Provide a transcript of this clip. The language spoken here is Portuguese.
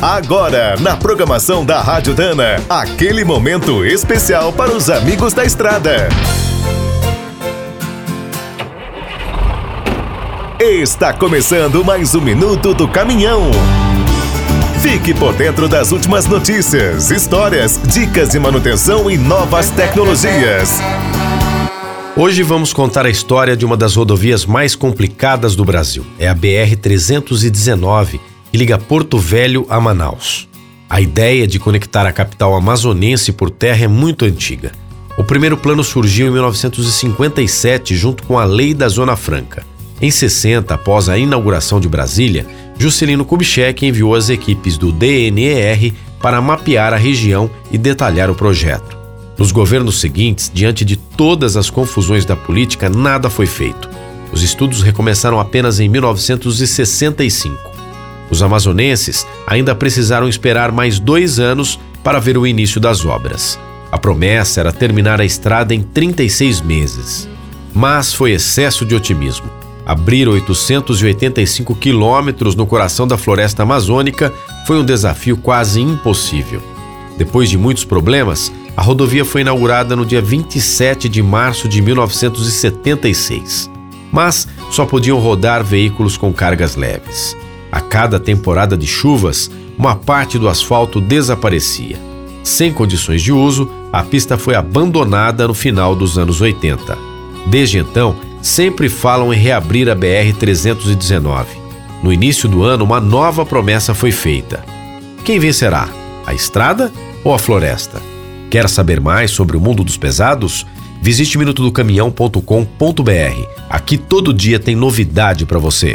Agora, na programação da Rádio Dana, aquele momento especial para os amigos da estrada. Está começando mais um minuto do caminhão. Fique por dentro das últimas notícias, histórias, dicas de manutenção e novas tecnologias. Hoje vamos contar a história de uma das rodovias mais complicadas do Brasil. É a BR-319, que liga Porto Velho a Manaus. A ideia de conectar a capital amazonense por terra é muito antiga. O primeiro plano surgiu em 1957, junto com a Lei da Zona Franca. Em 60, após a inauguração de Brasília, Juscelino Kubitschek enviou as equipes do DNER para mapear a região e detalhar o projeto. Nos governos seguintes, diante de todas as confusões da política, nada foi feito. Os estudos recomeçaram apenas em 1965. Os amazonenses ainda precisaram esperar mais dois anos para ver o início das obras. A promessa era terminar a estrada em 36 meses. Mas foi excesso de otimismo. Abrir 885 quilômetros no coração da floresta amazônica foi um desafio quase impossível. Depois de muitos problemas, a rodovia foi inaugurada no dia 27 de março de 1976, mas só podiam rodar veículos com cargas leves. A cada temporada de chuvas, uma parte do asfalto desaparecia. Sem condições de uso, a pista foi abandonada no final dos anos 80. Desde então, sempre falam em reabrir a BR-319. No início do ano, uma nova promessa foi feita. Quem vencerá? A estrada ou a floresta? Quer saber mais sobre o mundo dos pesados? Visite minutodocaminhão.com.br. Aqui todo dia tem novidade para você.